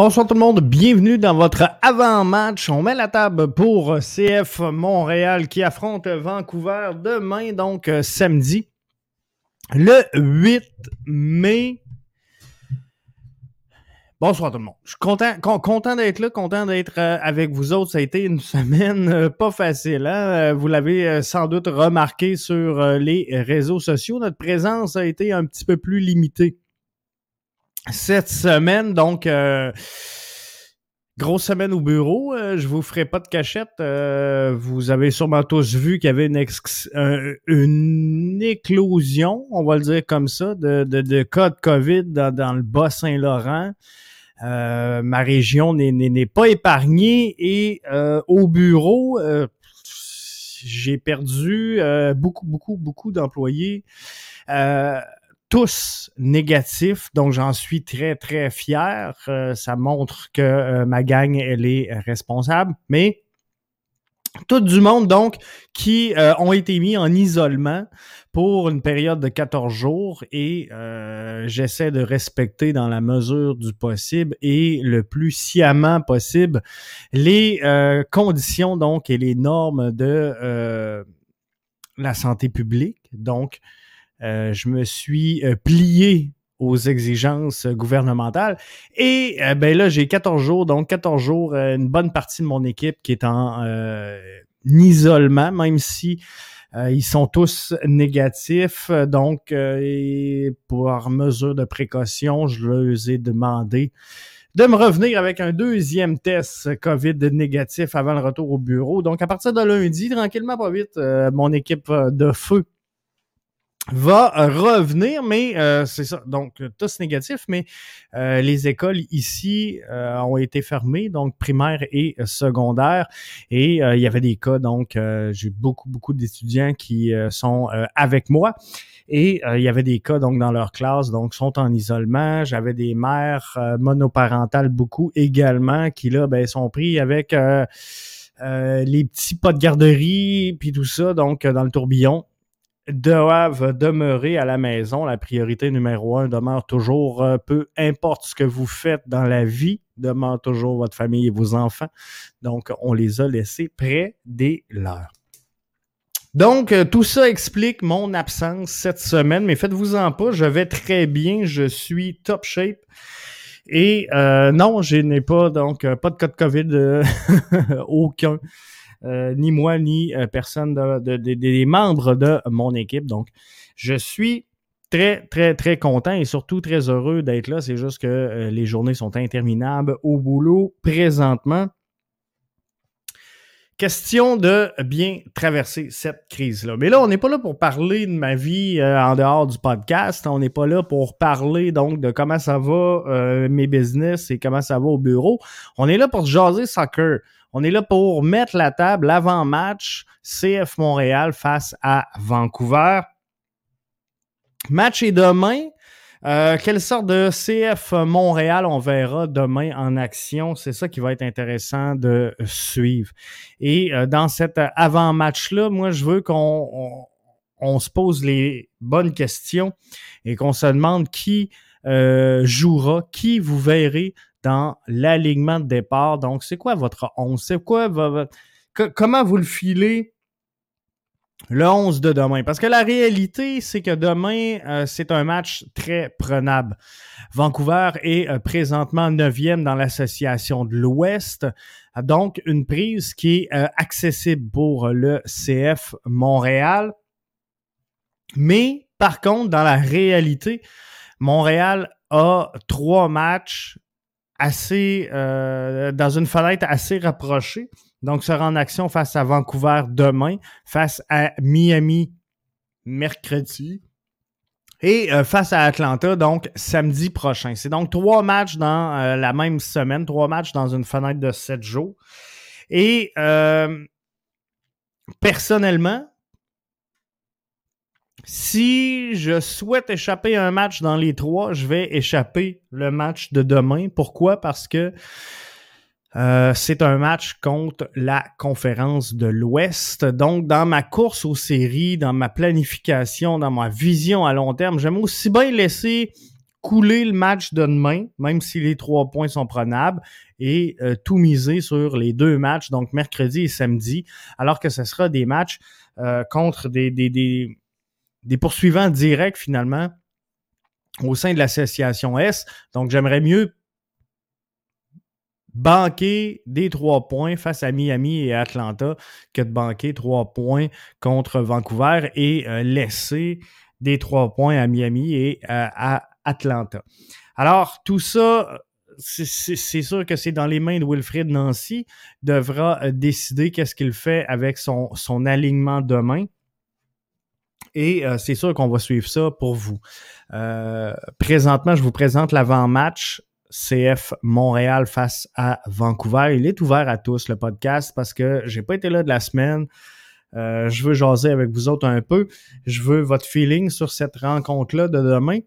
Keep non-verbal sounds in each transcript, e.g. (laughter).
Bonsoir tout le monde, bienvenue dans votre avant-match. On met la table pour CF Montréal qui affronte Vancouver demain, donc euh, samedi, le 8 mai. Bonsoir tout le monde. Je suis content, content d'être là, content d'être euh, avec vous autres. Ça a été une (laughs) semaine euh, pas facile. Hein? Vous l'avez sans doute remarqué sur les réseaux sociaux. Notre présence a été un petit peu plus limitée cette semaine. Donc, euh, grosse semaine au bureau. Euh, je vous ferai pas de cachette. Euh, vous avez sûrement tous vu qu'il y avait une, une éclosion, on va le dire comme ça, de, de, de cas de COVID dans, le Bas-Saint-Laurent. ma région n'est pas épargnée et au bureau, j'ai perdu beaucoup, beaucoup, beaucoup d'employés tous négatifs, donc j'en suis très, très fier. Euh, ça montre que euh, ma gang, elle est responsable, mais tout du monde, donc, qui euh, ont été mis en isolement pour une période de 14 jours et j'essaie de respecter dans la mesure du possible et le plus sciemment possible les conditions, donc, et les normes de la santé publique. Donc, euh, je me suis euh, plié aux exigences gouvernementales. Et euh, ben là, j'ai 14 jours, donc 14 jours, une bonne partie de mon équipe qui est en isolement, même si ils sont tous négatifs. Donc, et pour mesure de précaution, je leur ai demandé de me revenir avec un deuxième test COVID négatif avant le retour au bureau. Donc, à partir de lundi, tranquillement, pas vite, mon équipe de feu va revenir, mais euh, c'est ça. Donc, tous négatif, mais euh, les écoles ici euh, ont été fermées, donc primaire et secondaire. Et il y avait des cas, donc j'ai beaucoup, beaucoup d'étudiants qui sont avec moi. Et il y avait des cas donc dans leur classe, donc sont en isolement. J'avais des mères monoparentales beaucoup également qui là ben, sont pris avec les petits pas de garderie puis tout ça, donc dans le tourbillon doivent demeurer à la maison. La priorité numéro un demeure toujours, euh, peu importe ce que vous faites dans la vie, demeure toujours votre famille et vos enfants. Donc, on les a laissés près des leurs. Donc, euh, tout ça explique mon absence cette semaine, mais faites-vous-en pas, je vais très bien, je suis top shape. Et euh, non, je n'ai pas, donc, pas de cas de COVID, (laughs) aucun. Euh, ni moi, ni euh, personne des membres de mon équipe. Donc, je suis très, très, très content et surtout très heureux d'être là. C'est juste que euh, les journées sont interminables au boulot présentement. Question de bien traverser cette crise-là. Mais là, on n'est pas là pour parler de ma vie en dehors du podcast. On n'est pas là pour parler donc de comment ça va mes business et comment ça va au bureau. On est là pour jaser soccer. On est là pour mettre la table avant-match CF Montréal face à Vancouver. Match est demain. Euh, quelle sorte de CF Montréal on verra demain en action? C'est ça qui va être intéressant de suivre. Et euh, dans cet avant-match-là, moi, je veux qu'on on, se pose les bonnes questions et qu'on se demande qui euh, jouera, qui vous verrez dans l'alignement de départ. Donc, c'est quoi votre 11? C'est quoi votre... comment vous le filez? Le 11 de demain? Parce que la réalité, c'est que demain, euh, c'est un match très prenable. Vancouver est euh, présentement 9e dans l'association de l'Ouest. Donc, une prise qui est euh, accessible pour le CF Montréal. Mais, par contre, dans la réalité, Montréal a trois matchs assez dans une fenêtre assez rapprochée. Donc, sera en action face à Vancouver demain, face à Miami mercredi et euh, face à Atlanta, donc samedi prochain. C'est donc trois matchs dans euh, la même semaine, trois matchs dans une fenêtre de sept jours. Et personnellement, si je souhaite échapper un match dans les trois, je vais échapper le match de demain. Pourquoi? Parce que euh, c'est un match contre la conférence de l'Ouest. Donc, dans ma course aux séries, dans ma planification, dans ma vision à long terme, j'aime aussi bien laisser couler le match de demain, même si les trois points sont prenables, et euh, tout miser sur les deux matchs, donc mercredi et samedi, alors que ce sera des matchs euh, contre des, des, des, des poursuivants directs finalement au sein de l'association S. Donc j'aimerais mieux banquer des trois points face à Miami et Atlanta que de banquer trois points contre Vancouver et euh, laisser des trois points à Miami et euh, à Atlanta. Alors, tout ça, c'est sûr que c'est dans les mains de Wilfred Nancy, devra euh, décider qu'est-ce qu'il fait avec son, son alignement demain. Et c'est sûr qu'on va suivre ça pour vous. présentement, je vous présente l'avant-match CF Montréal face à Vancouver. Il est ouvert à tous, le podcast, parce que j'ai pas été là de la semaine. Euh, je veux jaser avec vous autres un peu. Je veux votre feeling sur cette rencontre-là de demain.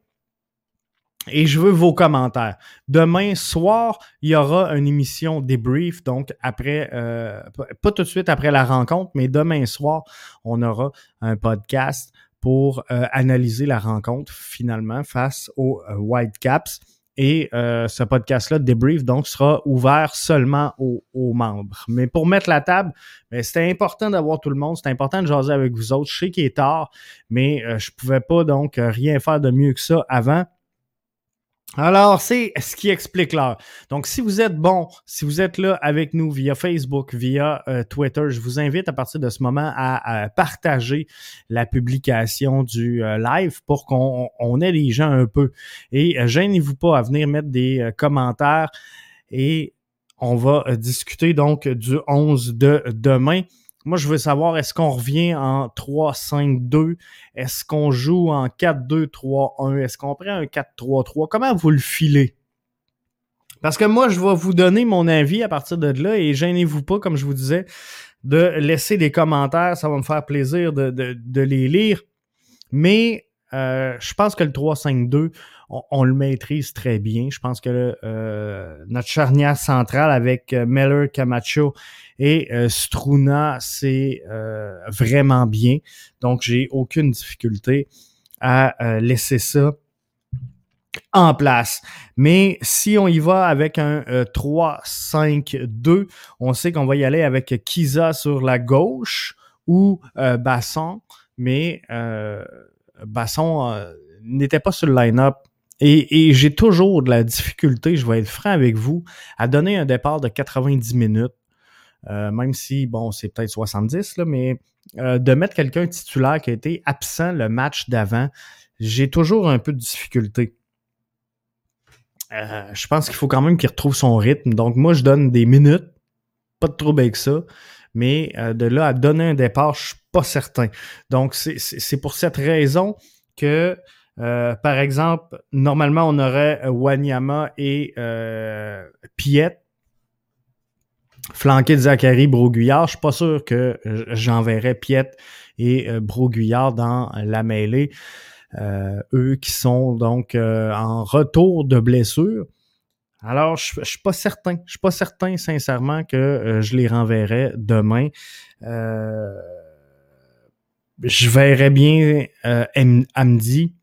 Et je veux vos commentaires. Demain soir, il y aura une émission débrief, donc après, euh, pas tout de suite après la rencontre, mais demain soir, on aura un podcast pour euh, analyser la rencontre finalement face aux Whitecaps. Et euh, ce podcast-là, Debrief, donc, sera ouvert seulement aux, membres. Mais pour mettre la table, ben, c'était important d'avoir tout le monde. C'était important de jaser avec vous autres. Je sais qu'il est tard, mais euh, je pouvais pas donc rien faire de mieux que ça avant. Alors, c'est ce qui explique l'heure. Donc, si vous êtes bon, si vous êtes là avec nous via Facebook, via euh, Twitter, je vous invite à partir de ce moment à, partager la publication du euh, live pour qu'on on ait les gens un peu. Et euh, gênez-vous pas à venir mettre des commentaires et on va discuter donc du 11 de demain. Moi, je veux savoir, est-ce qu'on revient en 3-5-2? Est-ce qu'on joue en 4-2-3-1? Est-ce qu'on prend un 4-3-3? Comment vous le filez? Parce que moi, je vais vous donner mon avis à partir de là et gênez-vous pas, comme je vous disais, de laisser des commentaires. Ça va me faire plaisir de, de, les lire. Mais euh, je pense que le 3-5-2, on, le maîtrise très bien. Je pense que euh, notre charnière centrale avec euh, Meller, Camacho et euh, Struna, c'est vraiment bien. Donc, j'ai aucune difficulté à laisser ça en place. Mais si on y va avec un 3-5-2, on sait qu'on va y aller avec Kiza sur la gauche ou Basson, mais Basson n'était pas sur le line-up et, j'ai toujours de la difficulté, je vais être franc avec vous, à donner un départ de 90 minutes, euh, même si, bon, c'est peut-être 70, là, mais euh, de mettre quelqu'un titulaire qui a été absent le match d'avant, j'ai toujours un peu de difficulté. Euh, je pense qu'il faut quand même qu'il retrouve son rythme. Donc, moi, je donne des minutes, pas de trouble avec ça. Mais de là à donner un départ, je suis pas certain. Donc, c'est pour cette raison que euh, par exemple, normalement, on aurait euh, Wanyama et euh, Piet flanqués de Zachary Broguillard. Je suis pas sûr que j'enverrais Piet et euh, Broguillard dans la mêlée. eux qui sont donc en retour de blessure. Alors, je, je suis pas certain. Je suis pas certain, sincèrement, que je les renverrai demain. je verrais bien Amdi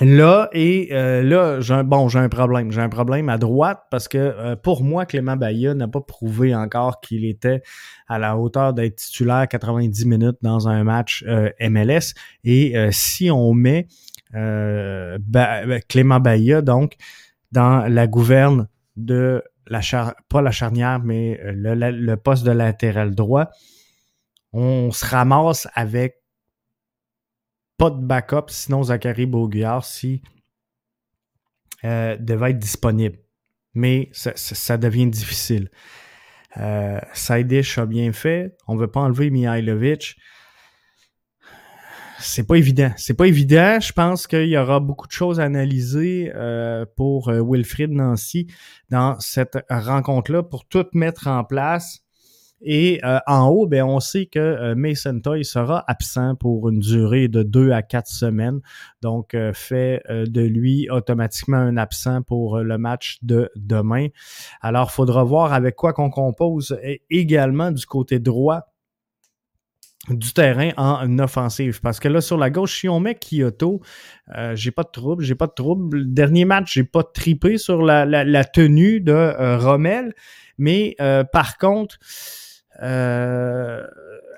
Là, et euh, là, j'ai un, bon, j'ai un problème. J'ai un problème à droite parce que euh, pour moi, Clément Baillat n'a pas prouvé encore qu'il était à la hauteur d'être titulaire 90 minutes dans un match euh, MLS. Et si on met Clément Baillat, donc, dans la gouverne de la char pas la charnière, mais le, le poste de latéral droit, on se ramasse avec pas de backup, sinon Zachary Beauguillard, si euh, devait être disponible. Mais ça, devient difficile. Euh, Saidish a bien fait. On ne veut pas enlever Mihailovic. C'est pas évident. C'est pas évident. Je pense qu'il y aura beaucoup de choses à analyser euh, pour euh, Wilfried Nancy dans cette rencontre-là pour tout mettre en place et euh, en haut, ben, on sait que Mason Toy sera absent pour une durée de deux à quatre semaines. Donc, fait de lui automatiquement un absent pour le match de demain. Alors, faudra voir avec quoi qu'on compose également du côté droit du terrain en offensive. Parce que là, sur la gauche, si on met Kyoto, euh, j'ai pas de trouble, j'ai pas de trouble. Le dernier match, j'ai pas tripé sur la, tenue de euh, Rommel. Mais euh, par contre,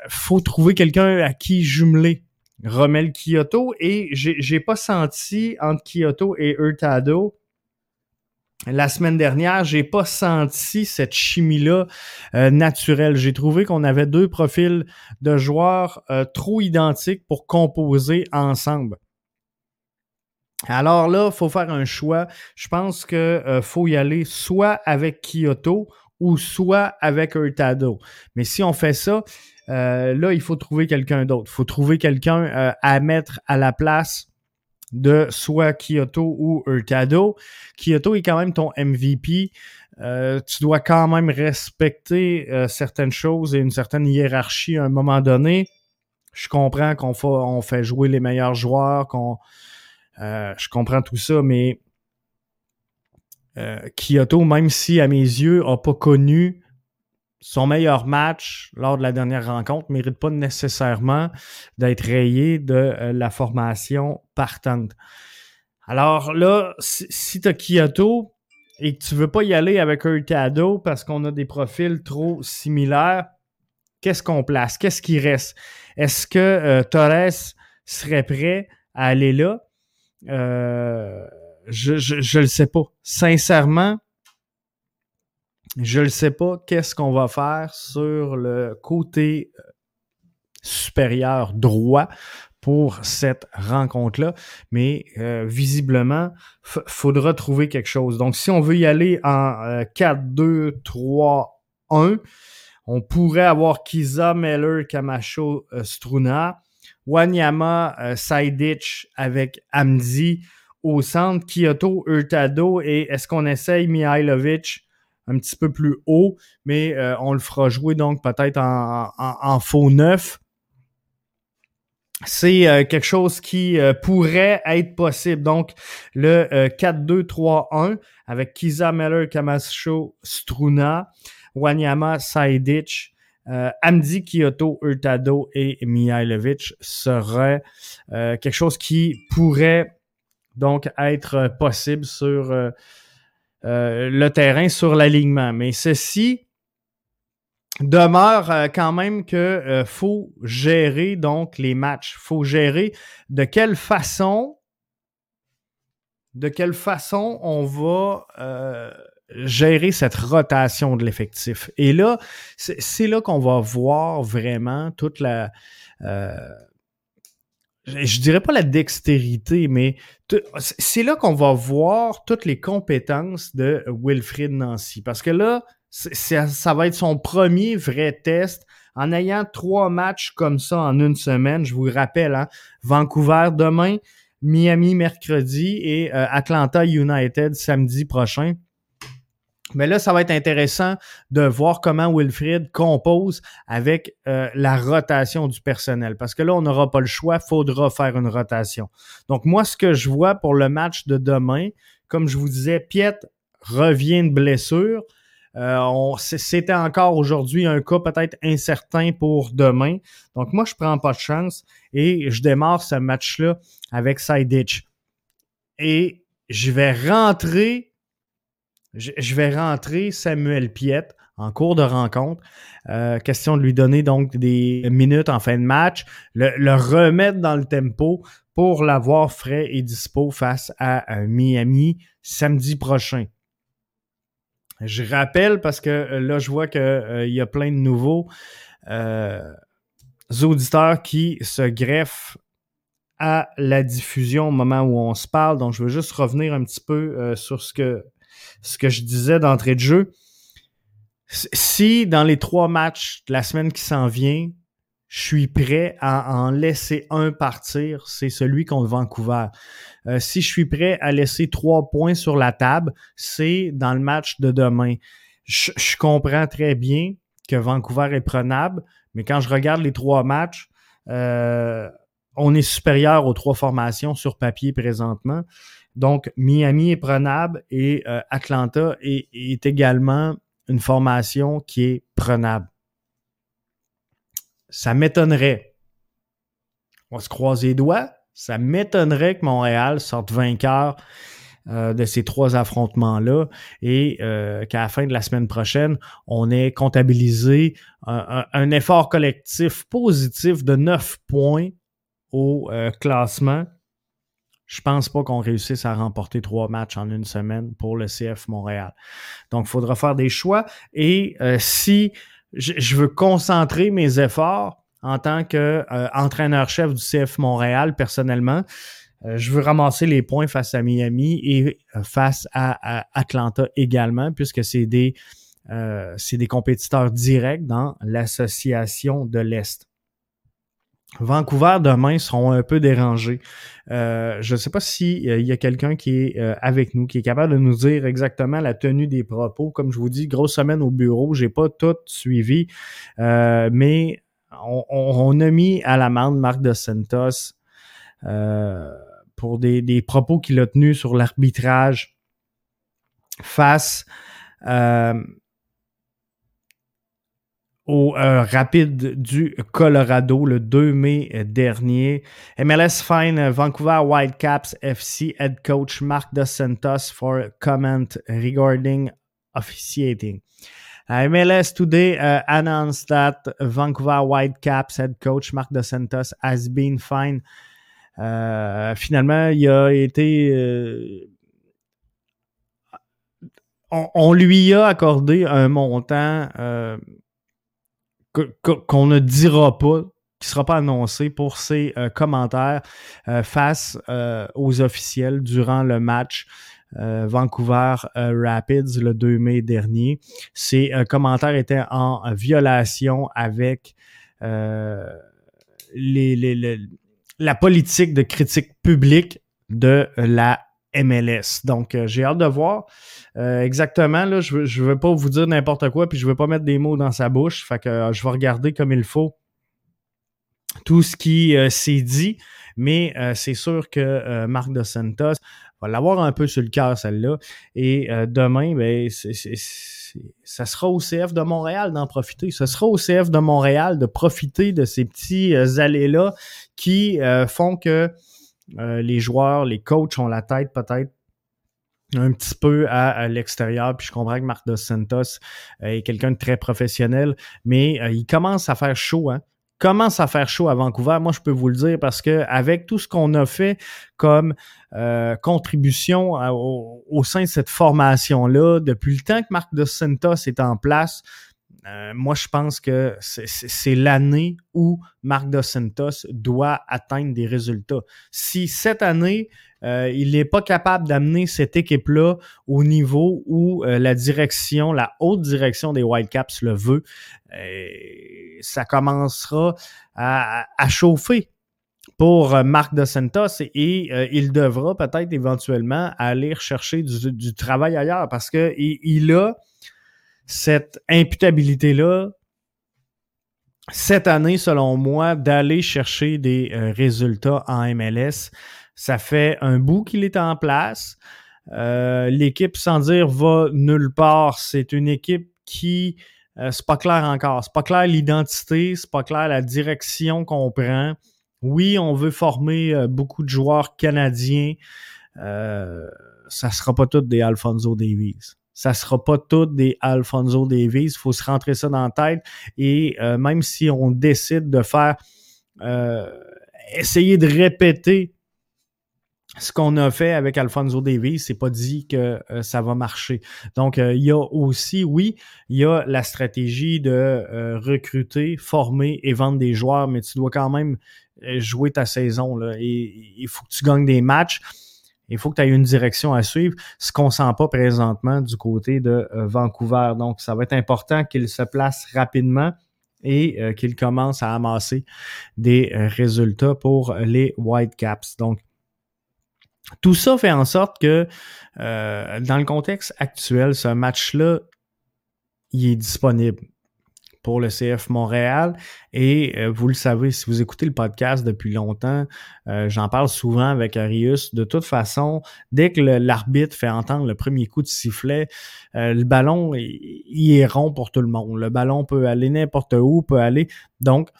faut trouver quelqu'un à qui jumeler Rommel Kyoto. Et j'ai pas senti entre Kyoto et Hurtado la semaine dernière, j'ai pas senti cette chimie-là euh, naturelle. J'ai trouvé qu'on avait deux profils de joueurs euh, trop identiques pour composer ensemble. Alors là, il faut faire un choix. Je pense qu'il euh, faut y aller soit avec Kyoto ou soit avec Hurtado. Mais si on fait ça, là, il faut trouver quelqu'un d'autre. Il faut trouver quelqu'un à mettre à la place de soit Kyoto ou Hurtado. Kyoto est quand même ton MVP. Euh, tu dois quand même respecter euh, certaines choses et une certaine hiérarchie à un moment donné. Je comprends qu'on on fait jouer les meilleurs joueurs, qu'on, euh, je comprends tout ça, mais Kyoto, même si à mes yeux n'a pas connu son meilleur match lors de la dernière rencontre mérite pas nécessairement d'être rayé de euh, la formation partante. Alors là, si, tu as Kyoto et que tu veux pas y aller avec Hurtado parce qu'on a des profils trop similaires, qu'est-ce qu'on place? Qu'est-ce qui reste? Est-ce que euh, Torres serait prêt à aller là? Euh, je ne le sais pas. Sincèrement, je ne sais pas qu'est-ce qu'on va faire sur le côté euh, supérieur droit pour cette rencontre-là, mais euh, visiblement, faudra trouver quelque chose. Donc, si on veut y aller en 4-2-3-1, euh, on pourrait avoir Kiza, Meller, Camacho, Struna, Wanyama, Saidich avec Amdi au centre, Kyoto, Hurtado et est-ce qu'on essaye Mihailovic un petit peu plus haut, mais euh, on le fera jouer donc peut-être en, faux neuf. C'est euh, quelque chose qui euh, pourrait être possible. Donc, le 4-2-3-1 avec Kiza Meller, Kamasho, Struna, Wanyama, Saidic, Amdi Kyoto, Hurtado et Mihailovic serait quelque chose qui pourrait donc être possible sur euh, le terrain sur l'alignement. Mais ceci demeure euh, quand même que euh, faut gérer donc les matchs. faut gérer de quelle façon de quelle façon on va gérer cette rotation de l'effectif. Et là, c'est là qu'on va voir vraiment toute la je dirais pas la dextérité, mais c'est là qu'on va voir toutes les compétences de Wilfrid Nancy. Parce que là, ça va être son premier vrai test en ayant trois matchs comme ça en une semaine. Je vous rappelle, hein, Vancouver demain, Miami mercredi et euh, Atlanta United samedi prochain. Mais là, ça va être intéressant de voir comment Wilfrid compose avec euh, la rotation du personnel. Parce que là, on n'aura pas le choix, faudra faire une rotation. Donc, moi, ce que je vois pour le match de demain, comme je vous disais, Piet revient de blessure. Euh, C'était encore aujourd'hui un cas peut-être incertain pour demain. Donc, moi, je prends pas de chance et je démarre ce match-là avec Sidich. Et je vais rentrer je, vais rentrer Samuel Piette en cours de rencontre. Euh, question de lui donner donc des minutes en fin de match, le, remettre dans le tempo pour l'avoir frais et dispo face à Miami samedi prochain. Je rappelle parce que euh, là, je vois qu'il euh, y a plein de nouveaux auditeurs qui se greffent à la diffusion au moment où on se parle. Donc, je veux juste revenir un petit peu sur ce que ce que je disais d'entrée de jeu, si dans les trois matchs de la semaine qui s'en vient, je suis prêt à en laisser un partir, c'est celui contre Vancouver. Euh, si je suis prêt à laisser trois points sur la table, c'est dans le match de demain. Je, comprends très bien que Vancouver est prenable, mais quand je regarde les trois matchs, euh, on est supérieur aux trois formations sur papier présentement. Donc, Miami est prenable et euh, Atlanta est, également une formation qui est prenable. ça m'étonnerait. On va se croiser les doigts. Ça m'étonnerait que Montréal sorte vainqueur euh, de ces trois affrontements-là et euh, qu'à la fin de la semaine prochaine, on ait comptabilisé un, effort collectif positif de 9 points au classement. Je pense pas qu'on réussisse à remporter trois matchs en une semaine pour le CF Montréal. Donc, il faudra faire des choix. Et si je veux concentrer mes efforts en tant qu'entraîneur-chef du CF Montréal, personnellement, euh, je veux ramasser les points face à Miami et euh, face à, Atlanta également, puisque c'est des, euh, c'est des compétiteurs directs dans l'association de l'Est. Vancouver demain seront un peu dérangés. je ne sais pas s'il y a quelqu'un qui est avec nous, qui est capable de nous dire exactement la tenue des propos. Comme je vous dis, grosse semaine au bureau, j'ai pas tout suivi, mais on, a mis à l'amende Marc de Santos pour des, propos qu'il a tenus sur l'arbitrage face euh, au euh, Rapide du Colorado le 2 mai dernier. MLS fine Vancouver Whitecaps FC head coach Mark Dos Santos for comment regarding officiating. Uh, MLS today uh, announced that Vancouver Whitecaps head coach Mark Dos Santos has been fined euh, finalement, il a été. Euh, on, lui a accordé un montant euh, qu'on ne dira pas, qui ne sera pas annoncé pour ses commentaires face aux officiels durant le match Vancouver Rapids le 2 mai dernier. Ces commentaires étaient en violation avec la politique de critique publique de la MLS. Donc, euh, j'ai hâte de voir euh, exactement. Là, je ne veux, pas vous dire n'importe quoi, puis je ne veux pas mettre des mots dans sa bouche. Fait que euh, je vais regarder comme il faut tout ce qui s'est dit. Mais c'est sûr que Marc de Santos va l'avoir un peu sur le cœur, celle-là. Et demain, ben, ça sera au CF de Montréal d'en profiter. Ce sera au CF de Montréal de profiter de ces petits allées-là qui font que euh, les joueurs, les coachs ont la tête peut-être un petit peu à, l'extérieur. Puis je comprends que Marc Dos Santos est quelqu'un de très professionnel, mais il commence à faire chaud. Hein? commence à faire chaud à Vancouver. Moi, je peux vous le dire parce que avec tout ce qu'on a fait comme euh, contribution au, sein de cette formation-là, depuis le temps que Marc Dos Santos est en place, euh, moi, je pense que c'est l'année où Marc Dos Santos doit atteindre des résultats. Si cette année, euh, il n'est pas capable d'amener cette équipe-là au niveau où euh, la direction, la haute direction des Whitecaps le veut, ça commencera à, chauffer pour Marc Dos Santos et il devra peut-être éventuellement aller chercher du, travail ailleurs parce que il a cette imputabilité-là, cette année, selon moi, d'aller chercher des euh, résultats en MLS. Ça fait un bout qu'il est en place. Euh, l'équipe, sans dire, va nulle part. C'est une équipe qui, euh, c'est pas clair encore. C'est pas clair l'identité, c'est pas clair la direction qu'on prend. Oui, on veut former beaucoup de joueurs canadiens. ça sera pas tout des Alfonso Davies ça sera pas tout des Alfonso Davies. Il faut se rentrer ça dans la tête. Et euh, même si on décide de faire euh, essayer de répéter ce qu'on a fait avec Alfonso Davies, c'est pas dit que euh, ça va marcher. Donc, il y a aussi, oui, il y a la stratégie de recruter, former et vendre des joueurs, mais tu dois quand même jouer ta saison. Là, et il faut que tu gagnes des matchs. Il faut que tu aies une direction à suivre, ce qu'on sent pas présentement du côté de euh, Vancouver. Donc, ça va être important qu'il se place rapidement et euh, qu'il commence à amasser des euh, résultats pour les Whitecaps. Donc, tout ça fait en sorte que dans le contexte actuel, ce match-là, il est disponible pour le CF Montréal. Et euh, vous le savez, si vous écoutez le podcast depuis longtemps, euh, j'en parle souvent avec Arius. De toute façon, dès que l'arbitre fait entendre le premier coup de sifflet, euh, le ballon, il, est rond pour tout le monde. Le ballon peut aller n'importe où, peut aller. Donc,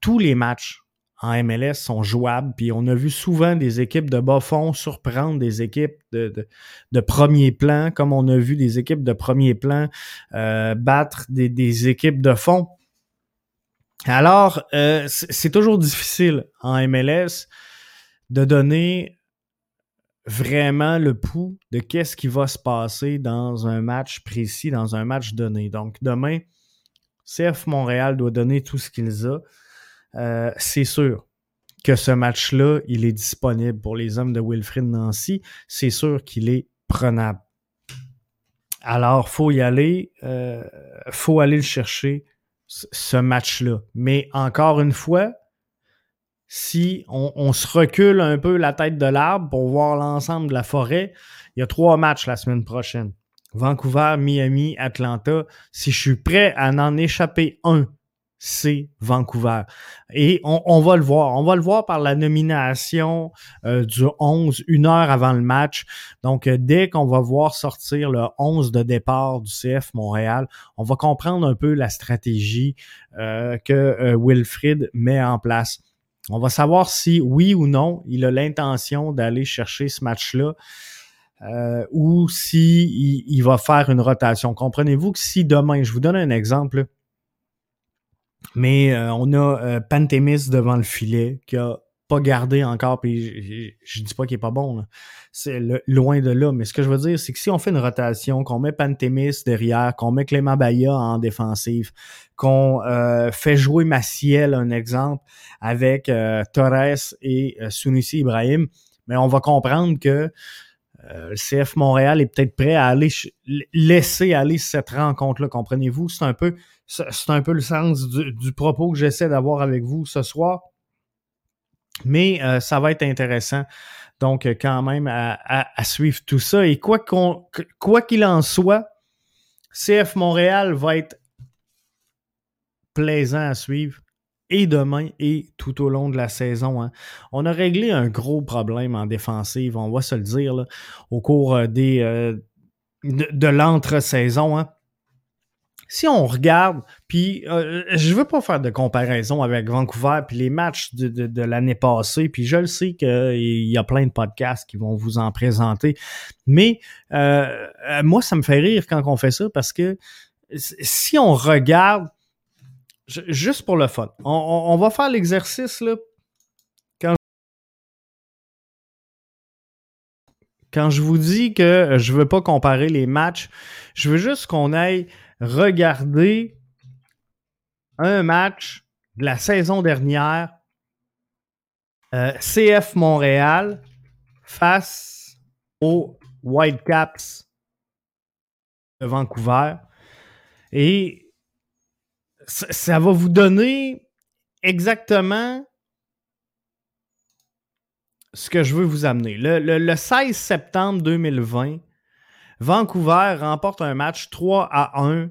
tous les matchs en MLS sont jouables. Puis on a vu souvent des équipes de bas fond surprendre des équipes de, premier plan, comme on a vu des équipes de premier plan euh, battre des, des, équipes de fond. Alors, euh, c'est toujours difficile en MLS de donner vraiment le pouls de qu'est-ce qui va se passer dans un match précis, dans un match donné. Donc, demain, CF Montréal doit donner tout ce qu'ils ont. Euh, c'est sûr que ce match-là, il est disponible pour les hommes de Wilfrid Nancy. C'est sûr qu'il est prenable. Alors, faut y aller, euh, faut aller le chercher, ce match-là. Mais encore une fois, si on, se recule un peu la tête de l'arbre pour voir l'ensemble de la forêt, il y a trois matchs la semaine prochaine. Vancouver, Miami, Atlanta. Si je suis prêt à en échapper un, c'est Vancouver. Et on, va le voir. On va le voir par la nomination euh, du 11, une heure avant le match. Donc, euh, dès qu'on va voir sortir le 11 de départ du CF Montréal, on va comprendre un peu la stratégie euh, que Wilfrid met en place. On va savoir si, oui ou non, il a l'intention d'aller chercher ce match-là. ou si il, va faire une rotation. Comprenez-vous que si demain, je vous donne un exemple, mais euh, on a euh, Pantémis devant le filet qui a pas gardé encore, puis je, dis pas qu'il est pas bon. C'est loin de là. Mais ce que je veux dire, c'est que si on fait une rotation, qu'on met Pantémis derrière, qu'on met Clément Baya en défensive, qu'on euh, fait jouer Maciel, un exemple, avec Torres et Sunusi Ibrahim, mais on va comprendre que le CF Montréal est peut-être prêt à aller laisser aller cette rencontre-là, comprenez-vous? C'est un peu c'est un peu le sens du, propos que j'essaie d'avoir avec vous ce soir. Mais euh, ça va être intéressant. Donc, euh, quand même, à, suivre tout ça. Et quoi qu'il en soit, CF Montréal va être plaisant à suivre et demain et tout au long de la saison. Hein. On a réglé un gros problème en défensive, on va se le dire, au cours euh, des, de, l'entre-saison. Hein si on regarde, puis euh, je veux pas faire de comparaison avec Vancouver puis les matchs de, l'année passée, puis je le sais qu'il y a plein de podcasts qui vont vous en présenter, mais euh, euh, moi ça me fait rire quand on fait ça parce que si on regarde, juste pour le fun, on, va faire l'exercice là. Quand, je vous dis que je veux pas comparer les matchs, je veux juste qu'on aille regarder un match de la saison dernière, euh, CF Montréal face aux Whitecaps de Vancouver. Et ça va vous donner exactement ce que je veux vous amener. Le, le 16 septembre 2020, Vancouver remporte un match 3 à 1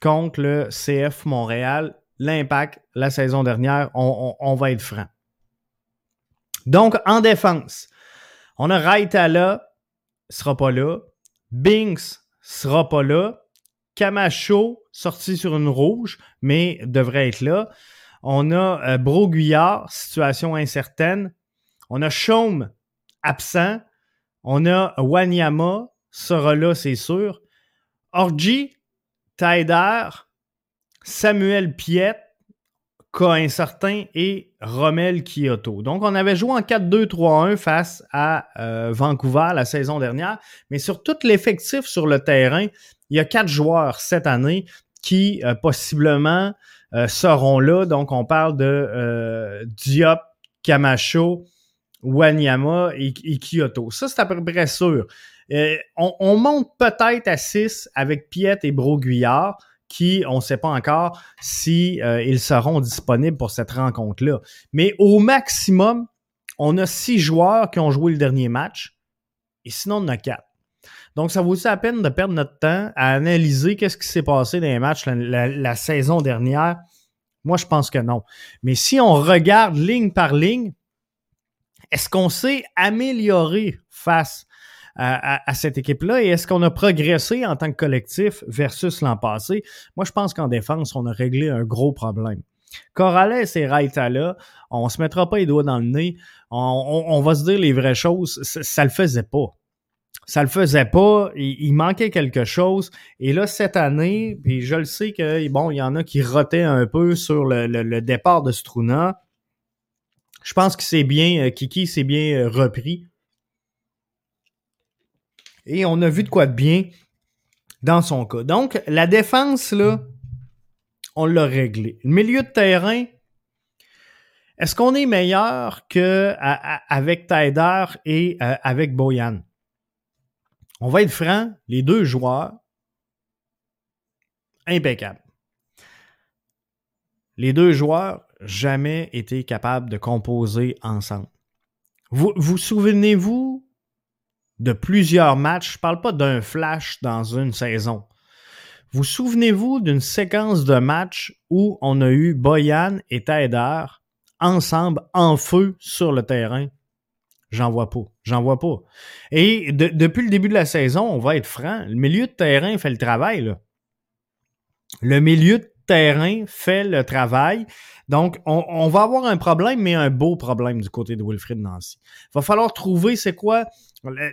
contre le CF Montréal. L'impact la saison dernière, on, va être franc. Donc, en défense, on a Raitala, sera pas là. Binks sera pas là. Camacho, sorti sur une rouge, mais devrait être là. On a euh, Broguillard, situation incertaine. On a Chaume, absent. On a Wanyama, sera là, c'est sûr. Orgy, Taider, Samuel Piet, cas incertain et Rommel Kyoto. Donc, on avait joué en 4-2-3-1 face à euh, Vancouver la saison dernière, mais sur tout l'effectif sur le terrain, il y a quatre joueurs cette année qui euh, possiblement euh, seront là. Donc, on parle de Diop, Camacho, Wanyama et, Kyoto. Ça, c'est à peu près sûr. Euh, on, monte peut-être à 6 avec Piet et Broguillard, qui, on ne sait pas encore si euh, ils seront disponibles pour cette rencontre-là. Mais au maximum, on a six joueurs qui ont joué le dernier match, et sinon on a quatre. Donc, ça vaut la peine de perdre notre temps à analyser qu'est-ce qui s'est passé dans les matchs la, saison dernière? Moi, je pense que non. Mais si on regarde ligne par ligne, est-ce qu'on s'est amélioré face à, cette équipe-là et est-ce qu'on a progressé en tant que collectif versus l'an passé? Moi, je pense qu'en défense, on a réglé un gros problème. Corrales et Raita-là, on se mettra pas les doigts dans le nez. On, va se dire les vraies choses. Ça, ça le faisait pas ça le faisait pas, il, manquait quelque chose. Et là, cette année, puis je le sais que il y en a qui rotaient un peu sur le, départ de Struna. Je pense que c'est bien, euh, Kiki s'est bien euh, repris. Et on a vu de quoi de bien dans son cas. Donc, la défense, là, on l'a réglé. Le milieu de terrain, est-ce qu'on est meilleur qu'avec Taider et euh, avec Boyan? On va être franc, les deux joueurs, impeccables. Les deux joueurs, jamais été capables de composer ensemble. Vous vous souvenez-vous de plusieurs matchs, je ne parle pas d'un flash dans une saison. Vous souvenez-vous d'une séquence de matchs où on a eu Boyan et Taider ensemble en feu sur le terrain? J'en vois pas. J'en vois pas. Et depuis le début de la saison, on va être franc, le milieu de terrain fait le travail. Là. Le milieu de terrain fait le travail. Donc, on, va avoir un problème, mais un beau problème du côté de Wilfrid Nancy. Il va falloir trouver c'est quoi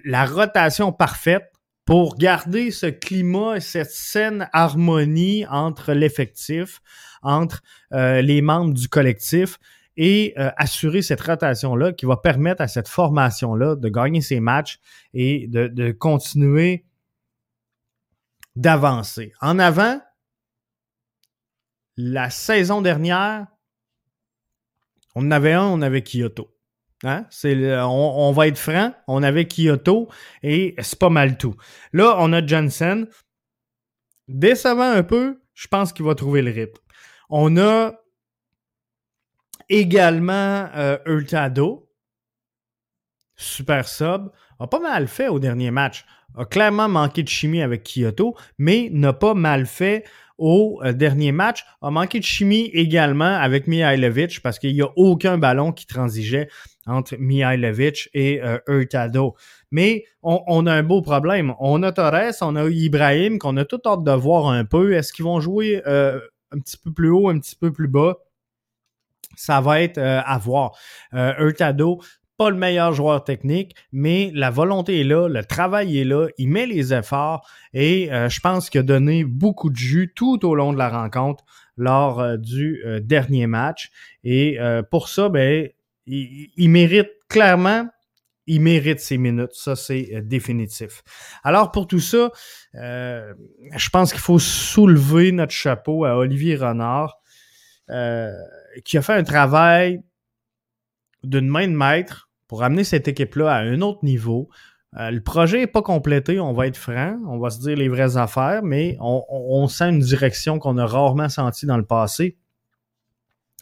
la rotation parfaite pour garder ce climat, cette saine harmonie entre l'effectif, entre euh, les membres du collectif et euh, assurer cette rotation-là qui va permettre à cette formation-là de gagner ses matchs et de, continuer d'avancer. En avant, la saison dernière, on en avait un, on avait Kyoto. Hein? C'est, on, va être franc, on avait Kyoto et c'est pas mal tout. Là, on a Johnson. Décevant un peu, je pense qu'il va trouver le rythme. On a également euh, Hurtado, super sub, a pas mal fait au dernier match. A clairement manqué de chimie avec Kyoto, mais n'a pas mal fait au euh, dernier match. A manqué de chimie également avec Mihailovic parce qu'il n'y a aucun ballon qui transigeait entre Mihailovic et euh. Mais on, a un beau problème. On a Torres, on a Ibrahim, qu'on a tout hâte de voir un peu. Est-ce qu'ils vont jouer euh, un petit peu plus haut, un petit peu plus bas? Ça va être euh, à voir. Euh, Hurtado, pas le meilleur joueur technique, mais la volonté est là, le travail est là, il met les efforts et euh, je pense qu'il a donné beaucoup de jus tout au long de la rencontre lors euh, du dernier match. Et pour ça, ben, il, il, mérite clairement, il mérite ses minutes. Ça, c'est définitif. Alors pour tout ça, je pense qu'il faut soulever notre chapeau à Olivier Renard. Qui a fait un travail d'une main de maître pour amener cette équipe-là à un autre niveau. Euh, le projet n'est pas complété, on va être franc, on va se dire les vraies affaires, mais on, sent une direction qu'on a rarement sentie dans le passé.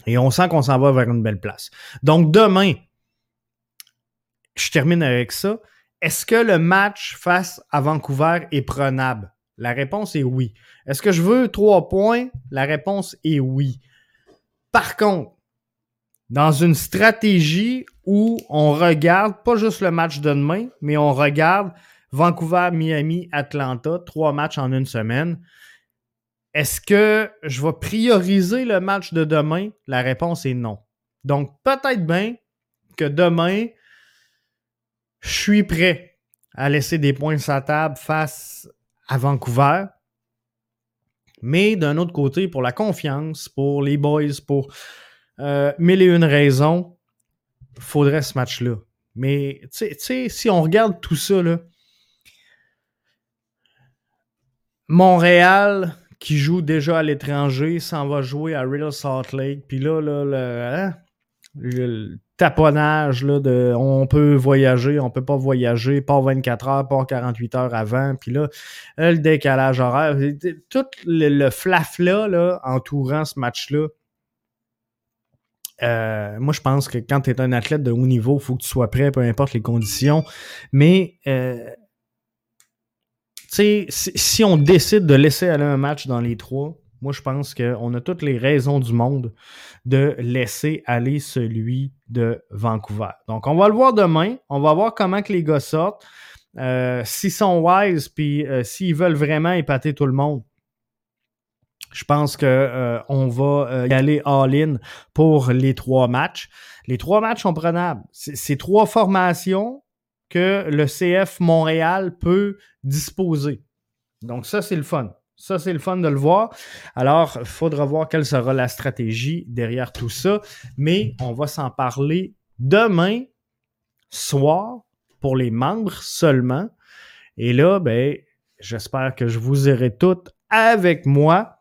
Et on sent qu'on s'en va vers une belle place. Donc demain, je termine avec ça. Est-ce que le match face à Vancouver est prenable? La réponse est oui. Est-ce que je veux trois points? La réponse est oui. Par contre, dans une stratégie où on regarde pas juste le match de demain, mais on regarde Vancouver, Miami, Atlanta, trois matchs en une semaine. Est-ce que je vais prioriser le match de demain? La réponse est non. Donc, peut-être bien que demain, je suis prêt à laisser des points sur la table face à Vancouver. Mais d'un autre côté, pour la confiance, pour les boys, pour euh, mille et une raisons, faudrait ce match-là. Mais tu sais, si on regarde tout ça, là, Montréal, qui joue déjà à l'étranger, s'en va jouer à Real Salt Lake. Puis là, là, hein, le, taponnage là, de on peut voyager, on peut pas voyager, pas 24 heures, pas 48 heures avant, puis là, le décalage horaire, tout le, flaf-là là, entourant ce match-là, euh, moi, je pense que quand tu un athlète de haut niveau, il faut que tu sois prêt, peu importe les conditions. Mais, euh, sais, si on décide de laisser aller un match dans les trois, moi, je pense qu'on a toutes les raisons du monde de laisser aller celui de Vancouver. Donc, on va le voir demain. On va voir comment que les gars sortent. Euh, s'ils sont wise, puis euh, s'ils veulent vraiment épater tout le monde, Je pense que euh, va y aller all-in pour les trois matchs. Les trois matchs sont prenables. C'est trois formations que le CF Montréal peut disposer. Donc ça, c'est le fun. Ça, c'est le fun de le voir. Alors, il faudra voir quelle sera la stratégie derrière tout ça. Mais on va s'en parler demain soir pour les membres seulement. Et là, ben, j'espère que je vous aurai toutes avec moi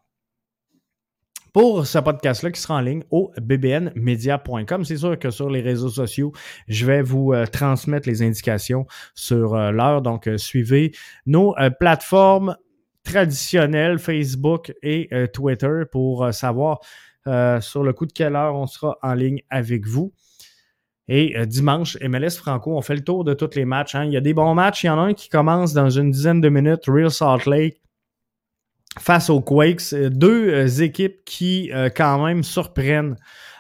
pour ce podcast-là qui sera en ligne au bbnmedia.com. C'est sûr que sur les réseaux sociaux, je vais vous euh, transmettre les indications sur euh, l'heure. Donc, euh, suivez nos plateformes traditionnelles, Facebook et Twitter, pour savoir sur le coup de quelle heure on sera en ligne avec vous. Et dimanche, MLS Franco, on fait le tour de tous les matchs. Hein. Il y a des bons matchs. Il y en a un qui commence dans une dizaine de minutes, Real Salt Lake face aux Quakes. Euh, deux euh, équipes qui euh, quand même surprennent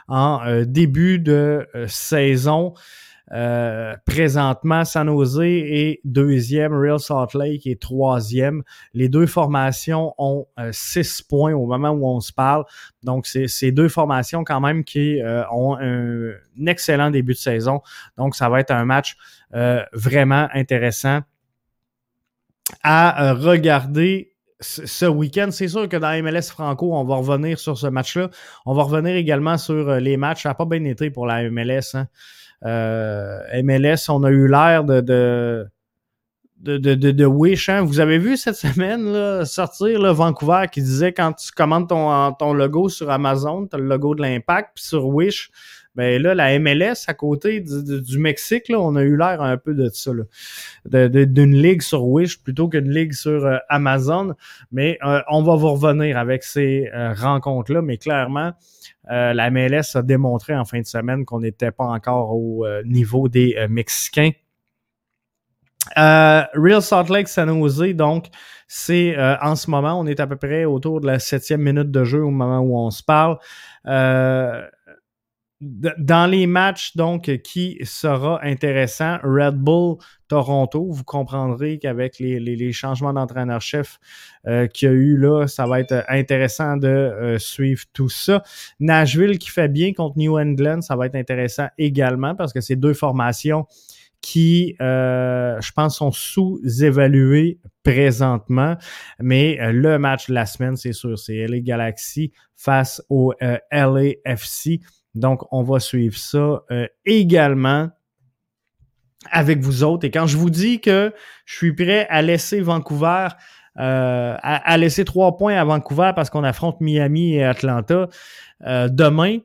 en début de saison. Présentement, San Jose est deuxième, Real Salt Lake est troisième. Les deux formations ont six points au moment où on se parle. Donc, c'est ces deux formations quand même qui ont un, excellent début de saison. Donc, ça va être un match vraiment intéressant à regarder ce week-end. C'est sûr que dans MLS Franco, on va revenir sur ce match-là. On va revenir également sur euh, les matchs. Ça n'a pas bien été pour la MLS. Hein. Euh, MLS, on a eu l'air de, de, de, de, Wish. Hein. Vous avez vu cette (laughs) semaine sortir là, Vancouver qui disait quand tu commandes ton, ton logo sur Amazon, tu as le logo de l'impact, puis sur Wish, ben là, la MLS à côté du, Mexique, là, on a eu l'air un peu de ça, d'une ligue sur Wish plutôt qu'une ligue sur euh, Amazon. Mais euh, on va vous revenir avec ces rencontres-là. Mais clairement, la MLS a démontré en fin de semaine qu'on n'était pas encore au niveau des Mexicains. Real Salt Lake San Jose, donc, c'est en ce moment, on est à peu près autour de la septième minute de jeu au moment où on se parle. Euh, dans les matchs, donc, qui sera intéressant, Red Bull Toronto, vous comprendrez qu'avec les, changements d'entraîneur-chef euh, qu'il y a eu là, ça va être intéressant de euh, suivre tout ça. Nashville qui fait bien contre New England, ça va être intéressant également parce que c'est deux formations qui, euh, je pense, sont sous-évaluées présentement. Mais le match de la semaine, c'est sûr, c'est LA Galaxy face au LAFC. Donc, on va suivre ça euh, également avec vous autres. Et quand je vous dis que je suis prêt à laisser Vancouver, euh, à, laisser trois points à Vancouver parce qu'on affronte Miami et Atlanta, euh, demain,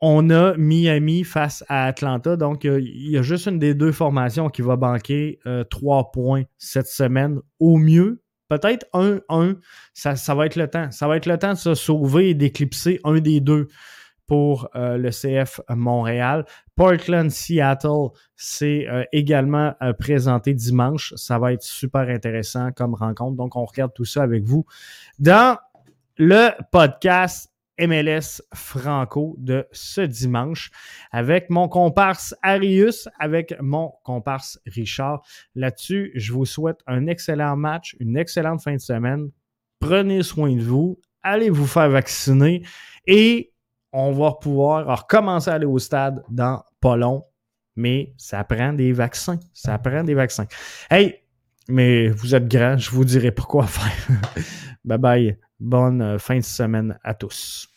on a Miami face à Atlanta. Donc, il y a juste une des deux formations qui va banquer trois points cette semaine au mieux. Peut-être un, un, ça, ça, va être le temps. Ça va être le temps de se sauver et d'éclipser un des deux pour euh, le CF Montréal. Portland, Seattle, c'est euh, également euh, présenté dimanche. Ça va être super intéressant comme rencontre. Donc, on regarde tout ça avec vous dans le podcast MLS Franco de ce dimanche avec mon comparse Arius, avec mon comparse Richard. Là-dessus, je vous souhaite un excellent match, une excellente fin de semaine. Prenez soin de vous, allez vous faire vacciner et on va pouvoir recommencer à aller au stade dans pas long. Mais ça prend des vaccins. Ça prend des vaccins. Hey, mais vous êtes grand, je vous dirai pourquoi faire. (laughs) bye bye. Bonne fin de semaine à tous.